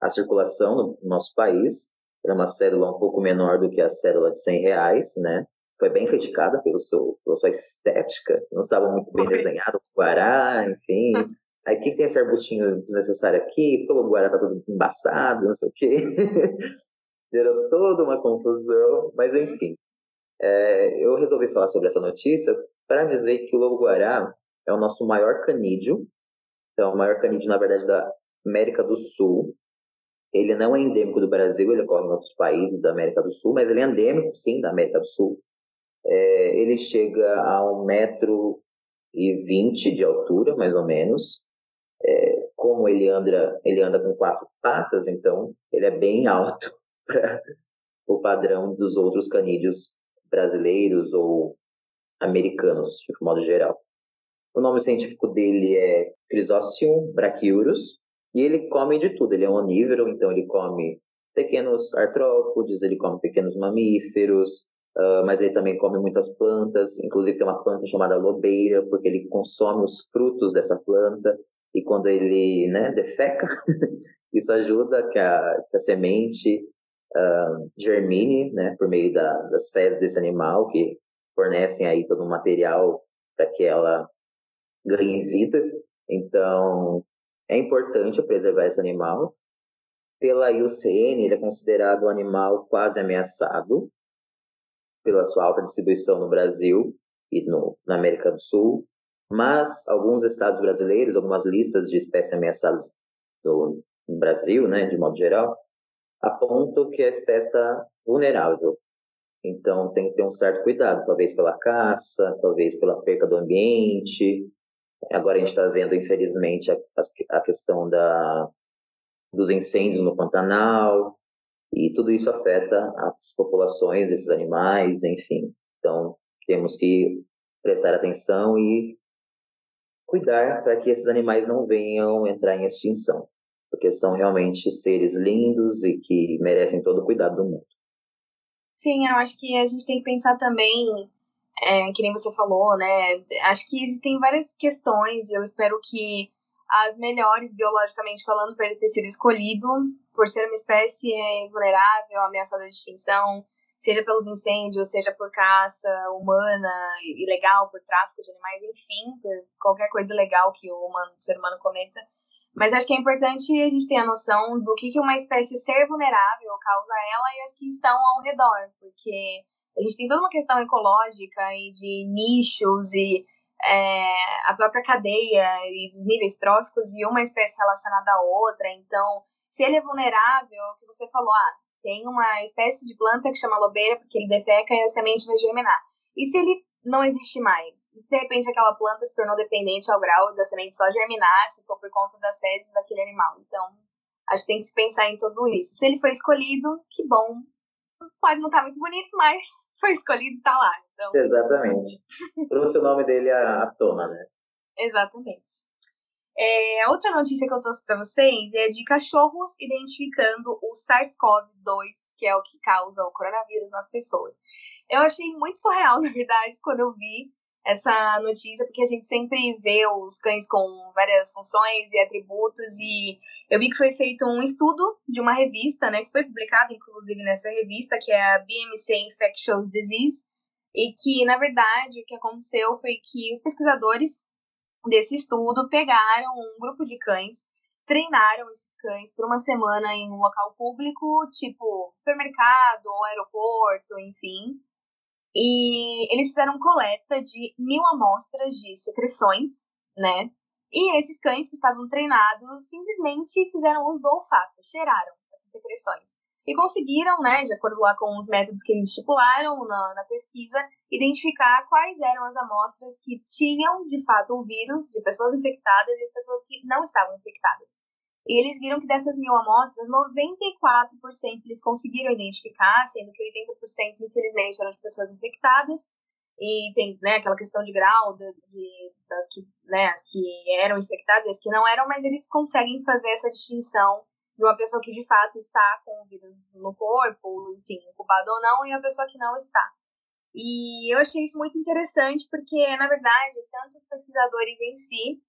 a circulação no nosso país. Era uma cédula um pouco menor do que a cédula de 100 reais, né? Foi bem criticada pelo seu, pela sua estética, não estava muito bem desenhado, o guará, enfim. Aí o que, que tem esse arbustinho desnecessário aqui? Pô, o Guará tá todo embaçado, não sei o quê. Gerou toda uma confusão, mas enfim. É, eu resolvi falar sobre essa notícia para dizer que o lobo-guará é o nosso maior canídeo. Então, o maior canídeo, na verdade, da América do Sul. Ele não é endêmico do Brasil, ele ocorre em outros países da América do Sul, mas ele é endêmico, sim, da América do Sul. É, ele chega a um metro e vinte de altura, mais ou menos. É, como ele anda, ele anda com quatro patas, então ele é bem alto para o padrão dos outros canídeos brasileiros ou americanos, de modo geral. O nome científico dele é Chrysostom brachyurus e ele come de tudo. Ele é onívoro, então ele come pequenos artrópodes, ele come pequenos mamíferos, uh, mas ele também come muitas plantas. Inclusive tem uma planta chamada lobeira, porque ele consome os frutos dessa planta e quando ele né, defeca, isso ajuda que a, que a semente germine né, por meio da, das fezes desse animal, que fornecem aí todo o material para que ela ganhe vida. Então, é importante preservar esse animal. Pela IUCN, ele é considerado um animal quase ameaçado pela sua alta distribuição no Brasil e no, na América do Sul, mas alguns estados brasileiros, algumas listas de espécies ameaçadas do, Brasil, né, de modo geral, apontam que a espécie está vulnerável. Então tem que ter um certo cuidado, talvez pela caça, talvez pela perca do ambiente. Agora a gente está vendo, infelizmente, a, a questão da, dos incêndios no Pantanal, e tudo isso afeta as populações desses animais, enfim. Então temos que prestar atenção e cuidar para que esses animais não venham entrar em extinção porque são realmente seres lindos e que merecem todo o cuidado do mundo. Sim, eu acho que a gente tem que pensar também, é, que nem você falou, né? Acho que existem várias questões e eu espero que as melhores, biologicamente falando, para ele ter sido escolhido, por ser uma espécie vulnerável, ameaçada de extinção, seja pelos incêndios, seja por caça humana, ilegal, por tráfico de animais, enfim, por qualquer coisa ilegal que o, humano, o ser humano cometa mas acho que é importante a gente ter a noção do que, que uma espécie ser vulnerável causa a ela e as que estão ao redor, porque a gente tem toda uma questão ecológica e de nichos e é, a própria cadeia e os níveis tróficos e uma espécie relacionada à outra. Então, se ele é vulnerável, o que você falou, ah, tem uma espécie de planta que chama lobeira porque ele defeca e a semente vai germinar. E se ele não existe mais. E se de repente aquela planta se tornou dependente ao grau da semente só germinar, se for por conta das fezes daquele animal. Então, acho que tem que se pensar em tudo isso. Se ele foi escolhido, que bom. Pode não estar tá muito bonito, mas foi escolhido e tá lá. Então... Exatamente. Trouxe o nome dele à tona, né? Exatamente. É, outra notícia que eu trouxe para vocês é de cachorros identificando o SARS-CoV-2, que é o que causa o coronavírus nas pessoas. Eu achei muito surreal, na verdade, quando eu vi essa notícia, porque a gente sempre vê os cães com várias funções e atributos, e eu vi que foi feito um estudo de uma revista, né, que foi publicado inclusive nessa revista, que é a BMC Infectious Disease, e que, na verdade, o que aconteceu foi que os pesquisadores desse estudo pegaram um grupo de cães, treinaram esses cães por uma semana em um local público, tipo supermercado ou aeroporto, enfim, e eles fizeram coleta de mil amostras de secreções, né? E esses cães que estavam treinados simplesmente fizeram uso do olfato, cheiraram essas secreções. E conseguiram, né, de acordo lá com os métodos que eles estipularam na, na pesquisa, identificar quais eram as amostras que tinham, de fato, o vírus de pessoas infectadas e as pessoas que não estavam infectadas. E eles viram que dessas mil amostras, 94% eles conseguiram identificar, sendo que 80% infelizmente eram de pessoas infectadas. E tem né, aquela questão de grau de, de, das que, né, as que eram infectadas e as que não eram, mas eles conseguem fazer essa distinção de uma pessoa que de fato está com o vírus no corpo, enfim, incubado ou não, e uma pessoa que não está. E eu achei isso muito interessante porque, na verdade, tanto os pesquisadores em si,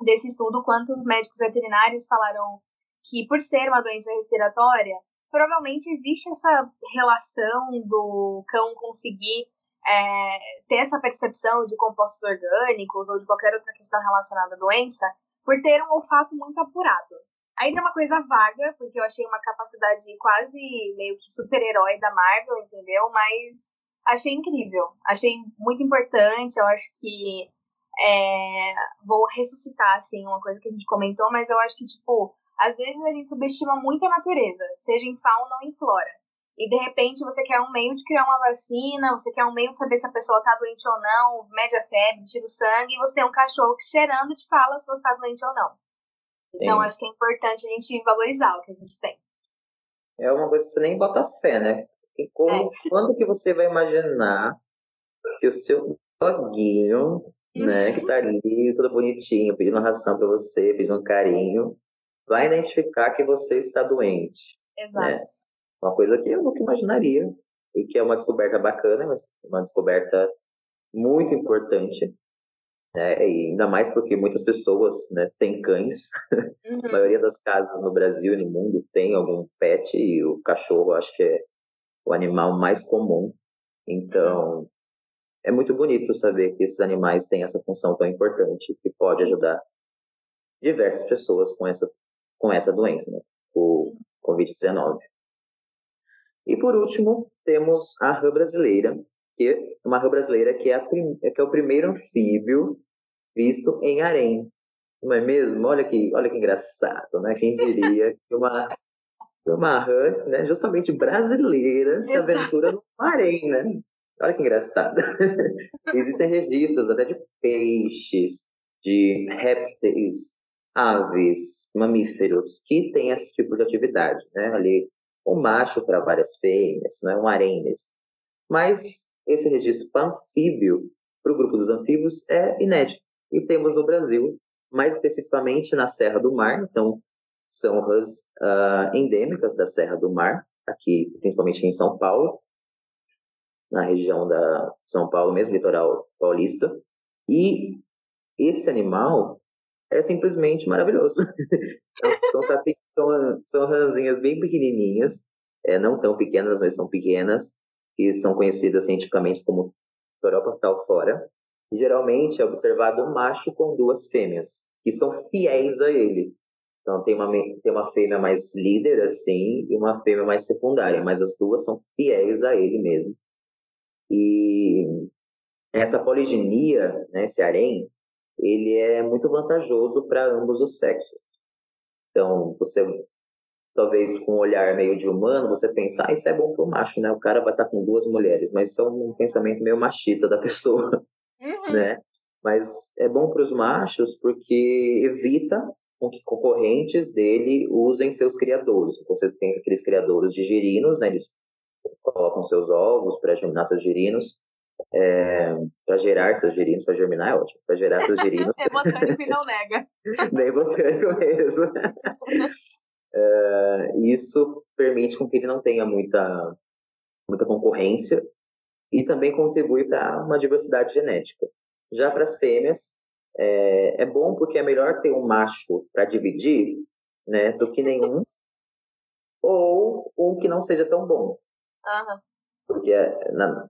desse estudo, quanto os médicos veterinários falaram que, por ser uma doença respiratória, provavelmente existe essa relação do cão conseguir é, ter essa percepção de compostos orgânicos ou de qualquer outra questão relacionada à doença por ter um olfato muito apurado. Ainda é uma coisa vaga, porque eu achei uma capacidade quase meio que super-herói da Marvel, entendeu? Mas achei incrível. Achei muito importante. Eu acho que é, vou ressuscitar, assim, uma coisa que a gente comentou, mas eu acho que, tipo, às vezes a gente subestima muito a natureza, seja em fauna ou em flora. E de repente você quer um meio de criar uma vacina, você quer um meio de saber se a pessoa tá doente ou não, mede a febre, tira o sangue, e você tem um cachorro que cheirando te fala se você tá doente ou não. Então Sim. acho que é importante a gente valorizar o que a gente tem. É uma coisa que você nem bota fé, né? E como, é. quando que você vai imaginar que o seu doguinho, né, que tá ali, todo bonitinho, pedindo ração para você, pedindo carinho, vai identificar que você está doente. Né? Exato. Né? Uma coisa que eu nunca imaginaria, e que é uma descoberta bacana, mas uma descoberta muito importante. Né? E ainda mais porque muitas pessoas né, têm cães. Uhum. a maioria das casas no Brasil e no mundo tem algum pet, e o cachorro acho que é o animal mais comum. Então, é muito bonito saber que esses animais têm essa função tão importante que pode ajudar diversas pessoas com essa, com essa doença, né? o Covid-19. E por último, temos a rã brasileira, que é uma rã brasileira que é, a prim, que é o primeiro anfíbio visto em harém. Não é mesmo? Olha que, olha que engraçado, né? Quem diria que uma, uma rã né, justamente brasileira se aventura no harém, né? Olha que engraçado. Existem registros até de peixes, de répteis, aves, mamíferos que têm esse tipo de atividade, né? Ali um macho para várias fêmeas, né? um harém mesmo. Mas esse registro para anfíbio, para o grupo dos anfíbios, é inédito. E temos no Brasil, mais especificamente na Serra do Mar, então são rãs uh, endêmicas da Serra do Mar, aqui principalmente em São Paulo, na região da São Paulo, mesmo litoral paulista. E esse animal é simplesmente maravilhoso. são, são, são ranzinhas bem pequenininhas, é, não tão pequenas, mas são pequenas, que são conhecidas cientificamente como Toropa fora. E geralmente é observado um macho com duas fêmeas, que são fiéis a ele. Então tem uma, tem uma fêmea mais líder, assim, e uma fêmea mais secundária, mas as duas são fiéis a ele mesmo. E essa poliginia, né, esse harém, ele é muito vantajoso para ambos os sexos. Então, você talvez com um olhar meio de humano, você pensa, ah, isso é bom para o macho, né? O cara vai estar com duas mulheres, mas isso é um pensamento meio machista da pessoa, uhum. né? Mas é bom para os machos porque evita que concorrentes dele usem seus criadouros. Então, você tem aqueles criadouros de girinos, né? Eles colocam seus ovos para germinar seus girinos. É, para gerar seus girinos, para germinar é ótimo. Para gerar seus girinos. é botânico e não nega. Bem botânico mesmo. é, isso permite com que ele não tenha muita, muita concorrência e também contribui para uma diversidade genética. Já para as fêmeas, é, é, bom porque é melhor ter um macho para dividir né, do que nenhum, ou um que não seja tão bom. Uhum. Porque é, na,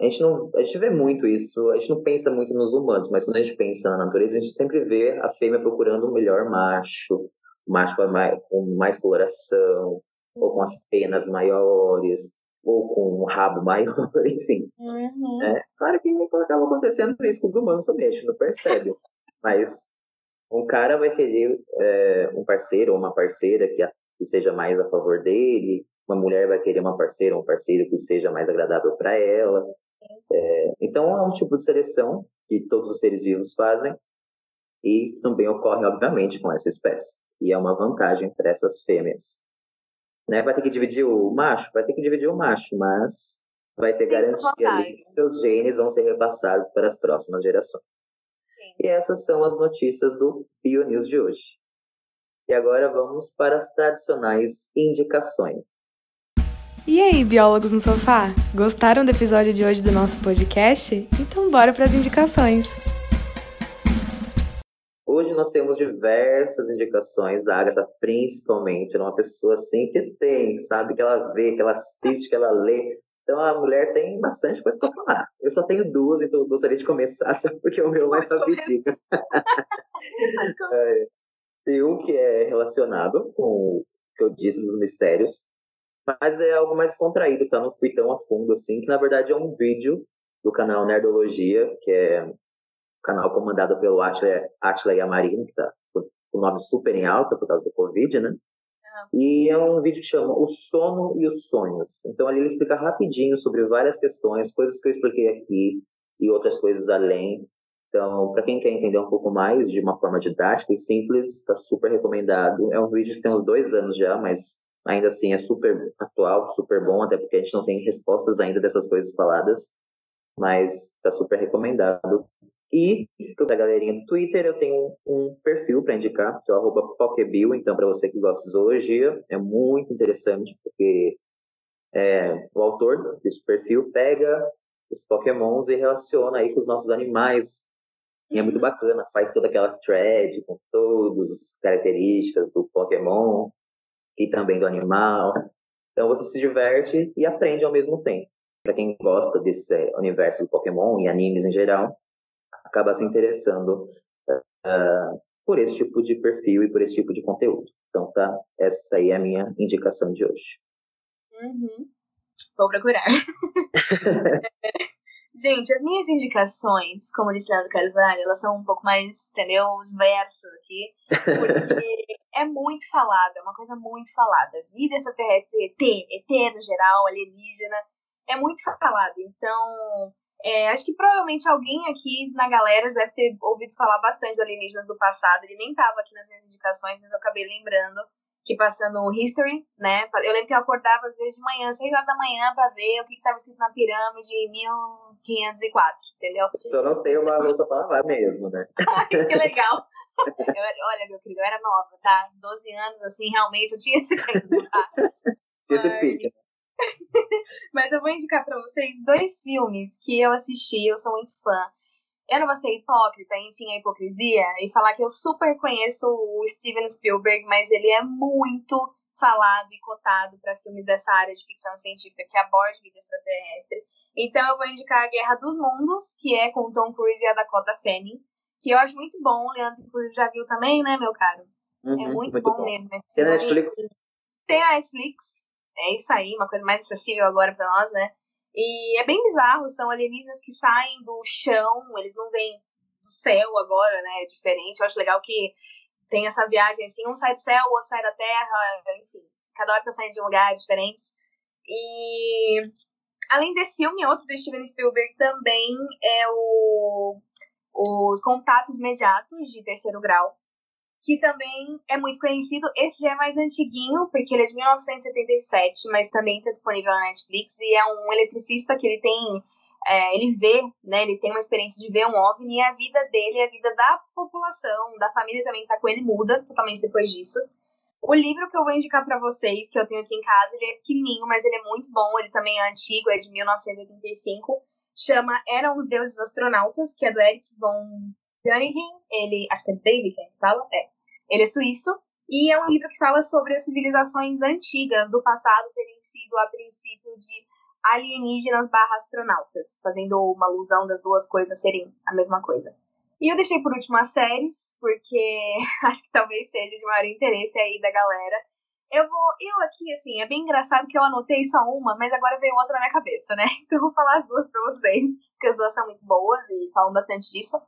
a gente não a gente vê muito isso, a gente não pensa muito nos humanos, mas quando a gente pensa na natureza, a gente sempre vê a fêmea procurando o melhor macho, o macho com mais, com mais coloração, ou com as penas maiores, ou com um rabo maior, enfim. Uhum. É, claro que acaba acontecendo isso com os humanos também, a gente não percebe. mas um cara vai querer é, um parceiro ou uma parceira que, que seja mais a favor dele, uma mulher vai querer uma parceira ou um parceiro que seja mais agradável para ela. É, então, é um tipo de seleção que todos os seres vivos fazem e também ocorre, obviamente, com essa espécie. E é uma vantagem para essas fêmeas. Né? Vai ter que dividir o macho? Vai ter que dividir o macho, mas vai ter garantia ali que seus genes vão ser repassados para as próximas gerações. Sim. E essas são as notícias do BioNews de hoje. E agora vamos para as tradicionais indicações. E aí, biólogos no sofá? Gostaram do episódio de hoje do nosso podcast? Então bora para as indicações. Hoje nós temos diversas indicações, a Agatha principalmente, é uma pessoa assim que tem, sabe, que ela vê, que ela assiste, que ela lê. Então a mulher tem bastante coisa para falar. Eu só tenho duas, então eu gostaria de começar, só porque o meu mais rapidinho. é. Tem um que é relacionado com o que eu disse dos mistérios, mas é algo mais contraído, tá? Não fui tão a fundo assim, que na verdade é um vídeo do canal Nerdologia, que é um canal comandado pelo Atila Yamarino, que tá com o nome super em alta por causa do Covid, né? E é um vídeo que chama O Sono e os Sonhos. Então ali ele explica rapidinho sobre várias questões, coisas que eu expliquei aqui e outras coisas além. Então, para quem quer entender um pouco mais de uma forma didática e simples, está super recomendado. É um vídeo que tem uns dois anos já, mas ainda assim é super atual, super bom, até porque a gente não tem respostas ainda dessas coisas faladas, mas está super recomendado. E para a galerinha do Twitter, eu tenho um perfil para indicar, que é o Pokebill. Então, para você que gosta de zoologia, é muito interessante, porque é, o autor desse perfil pega os Pokémons e relaciona aí com os nossos animais e é muito bacana, faz toda aquela thread com todas as características do Pokémon e também do animal. Então você se diverte e aprende ao mesmo tempo. Para quem gosta desse universo do Pokémon e animes em geral, acaba se interessando uh, por esse tipo de perfil e por esse tipo de conteúdo. Então tá, essa aí é a minha indicação de hoje. Uhum. Vou procurar. Gente, as minhas indicações, como disse Leandro Carvalho, elas são um pouco mais, entendeu, versas aqui, porque é muito falada, é uma coisa muito falada. Vida extraterrestre, ET, ET no geral, alienígena, é muito falada. Então, é, acho que provavelmente alguém aqui na galera deve ter ouvido falar bastante do alienígenas do passado. Ele nem estava aqui nas minhas indicações, mas eu acabei lembrando que passando o History, né? Eu lembro que eu acordava às vezes de manhã, 6 horas da manhã, pra ver o que estava escrito na pirâmide em 1504, entendeu? Só não tem uma louça pra lavar mesmo, né? que legal! Eu, olha, meu querido, eu era nova, tá? 12 anos, assim, realmente, eu tinha esse tempo, tá? Tinha esse pique. Mas eu vou indicar para vocês dois filmes que eu assisti, eu sou muito fã eu não vou ser hipócrita, enfim, a hipocrisia, e falar que eu super conheço o Steven Spielberg, mas ele é muito falado e cotado para filmes dessa área de ficção científica que aborde vida extraterrestre. Então eu vou indicar a Guerra dos Mundos, que é com Tom Cruise e a Dakota Fanning, que eu acho muito bom. O Leandro já viu também, né, meu caro? É uhum, é muito, muito bom, bom, mesmo. Tem na Netflix? Tem na Netflix. É isso aí, uma coisa mais acessível agora para nós, né? E é bem bizarro, são alienígenas que saem do chão, eles não vêm do céu agora, né? É diferente. Eu acho legal que tem essa viagem assim, um sai do céu, o outro sai da terra, enfim, cada hora tá saindo de um lugar diferente. E além desse filme, outro do Steven Spielberg também é o Os Contatos Imediatos de Terceiro Grau, que também é muito conhecido. Esse já é mais antiguinho, porque ele é de 1977, mas também está disponível na Netflix. E é um eletricista que ele tem. É, ele vê, né? Ele tem uma experiência de ver um OVNI e a vida dele, a vida da população, da família também que tá com ele, muda totalmente depois disso. O livro que eu vou indicar para vocês, que eu tenho aqui em casa, ele é pequenininho, mas ele é muito bom. Ele também é antigo, é de 1985. Chama Eram os Deuses Astronautas, que é do Eric von Däniken. Ele, acho que é David que fala, é. Ele é suíço e é um livro que fala sobre as civilizações antigas do passado terem sido, a princípio, de alienígenas barra astronautas, fazendo uma alusão das duas coisas serem a mesma coisa. E eu deixei por último as séries, porque acho que talvez seja de maior interesse aí da galera. Eu vou. Eu aqui, assim, é bem engraçado que eu anotei só uma, mas agora veio outra na minha cabeça, né? Então eu vou falar as duas pra vocês, porque as duas são muito boas e falam bastante disso.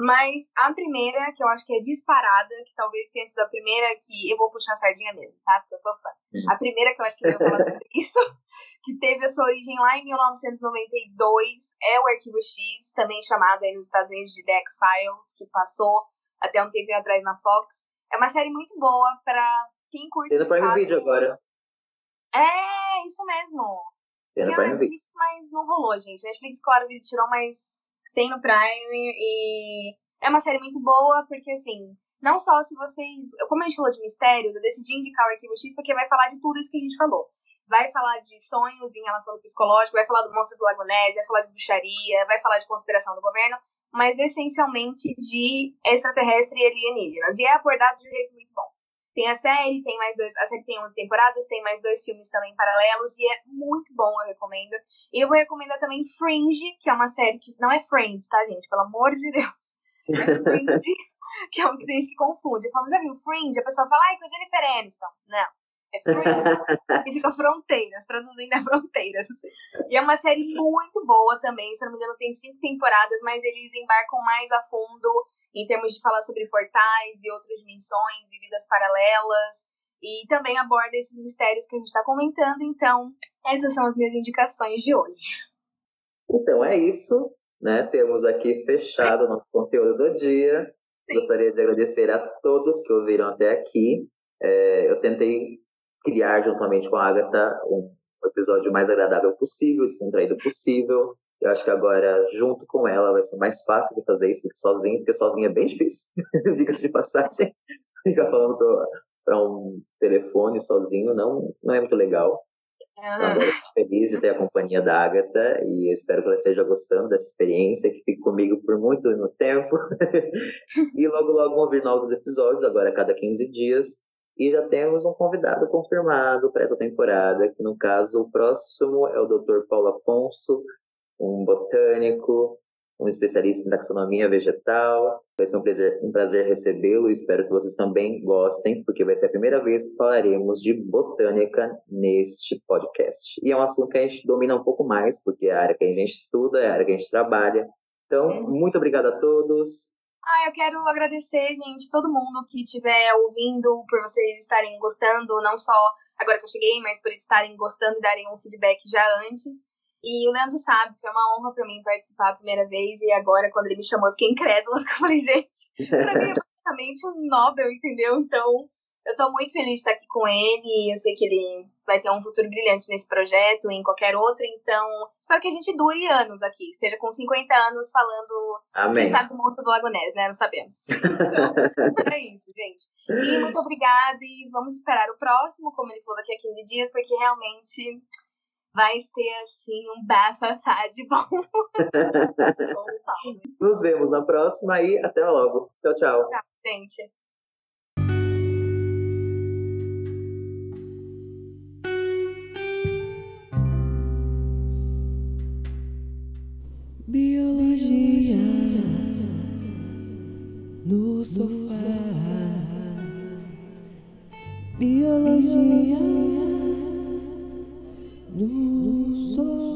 Mas a primeira, que eu acho que é disparada, que talvez tenha sido a primeira que. Eu vou puxar a sardinha mesmo, tá? Porque eu sou fã. A primeira que eu acho que eu vou falar sobre isso, que teve a sua origem lá em 1992, é o Arquivo X, também chamado aí nos Estados Unidos de The X-Files, que passou até um tempo atrás na Fox. É uma série muito boa pra quem curte. Tem no Prime Video agora. É, isso mesmo. Tem no Prime Netflix, mas não rolou, gente. Netflix, claro, tirou, mas tem no Prime e é uma série muito boa, porque assim, não só se vocês. Como a gente falou de mistério, eu decidi indicar o Arquivo X porque vai falar de tudo isso que a gente falou. Vai falar de sonhos em relação ao psicológico, vai falar do monstro do Lago vai falar de bruxaria, vai falar de conspiração do governo, mas essencialmente de extraterrestre e alienígenas. E é abordado de um jeito muito bom. Tem a série, tem mais dois. A série tem 11 temporadas, tem mais dois filmes também paralelos, e é muito bom, eu recomendo. E eu vou recomendar também Fringe, que é uma série que não é Friends, tá, gente? Pelo amor de Deus. É Fringe. que é um que tem gente que confunde. Eu falo, já viu Fringe? A pessoa fala, ai, com a Jennifer Aniston. Não, é e fica Fronteiras, traduzindo é Fronteiras. E é uma série muito boa também, se não me engano tem cinco temporadas, mas eles embarcam mais a fundo em termos de falar sobre portais e outras dimensões e vidas paralelas. E também aborda esses mistérios que a gente está comentando. Então, essas são as minhas indicações de hoje. Então é isso, né? Temos aqui fechado o nosso conteúdo do dia. Sim. Gostaria de agradecer a todos que ouviram até aqui. É, eu tentei criar, juntamente com a Agatha, um episódio mais agradável possível, descontraído possível. Eu acho que agora, junto com ela, vai ser mais fácil de fazer isso do que sozinho, porque sozinho é bem difícil. Diga-se de passagem. Ficar falando para um telefone sozinho não, não é muito legal. Então, agora estou feliz de ter a companhia da Agatha e espero que ela esteja gostando dessa experiência, que fique comigo por muito tempo. e logo, logo vão vir novos episódios, agora a cada 15 dias. E já temos um convidado confirmado para essa temporada, que no caso o próximo é o Dr. Paulo Afonso, um botânico, um especialista em taxonomia vegetal. Vai ser um prazer, um prazer recebê-lo e espero que vocês também gostem, porque vai ser a primeira vez que falaremos de botânica neste podcast. E é um assunto que a gente domina um pouco mais, porque é a área que a gente estuda, é a área que a gente trabalha. Então, muito obrigado a todos. Ah, eu quero agradecer, gente, todo mundo que estiver ouvindo, por vocês estarem gostando, não só agora que eu cheguei, mas por estarem gostando e darem um feedback já antes. E o Leandro sabe, foi uma honra para mim participar a primeira vez, e agora, quando ele me chamou, eu fiquei incrédula, porque eu falei, gente, pra mim é praticamente um Nobel, entendeu? Então, eu tô muito feliz de estar aqui com ele eu sei que ele vai ter um futuro brilhante nesse projeto e em qualquer outro. Então, espero que a gente dure anos aqui. Esteja com 50 anos falando, Amém. quem sabe, Moça do Lagonés, né? Não sabemos. Então, é isso, gente. E muito obrigada e vamos esperar o próximo, como ele falou, daqui a 15 dias, porque realmente vai ser assim um bafafá de bom. Nos vemos na próxima e até logo. Tchau, tchau. Tchau, gente. sofá. Biologia no sofá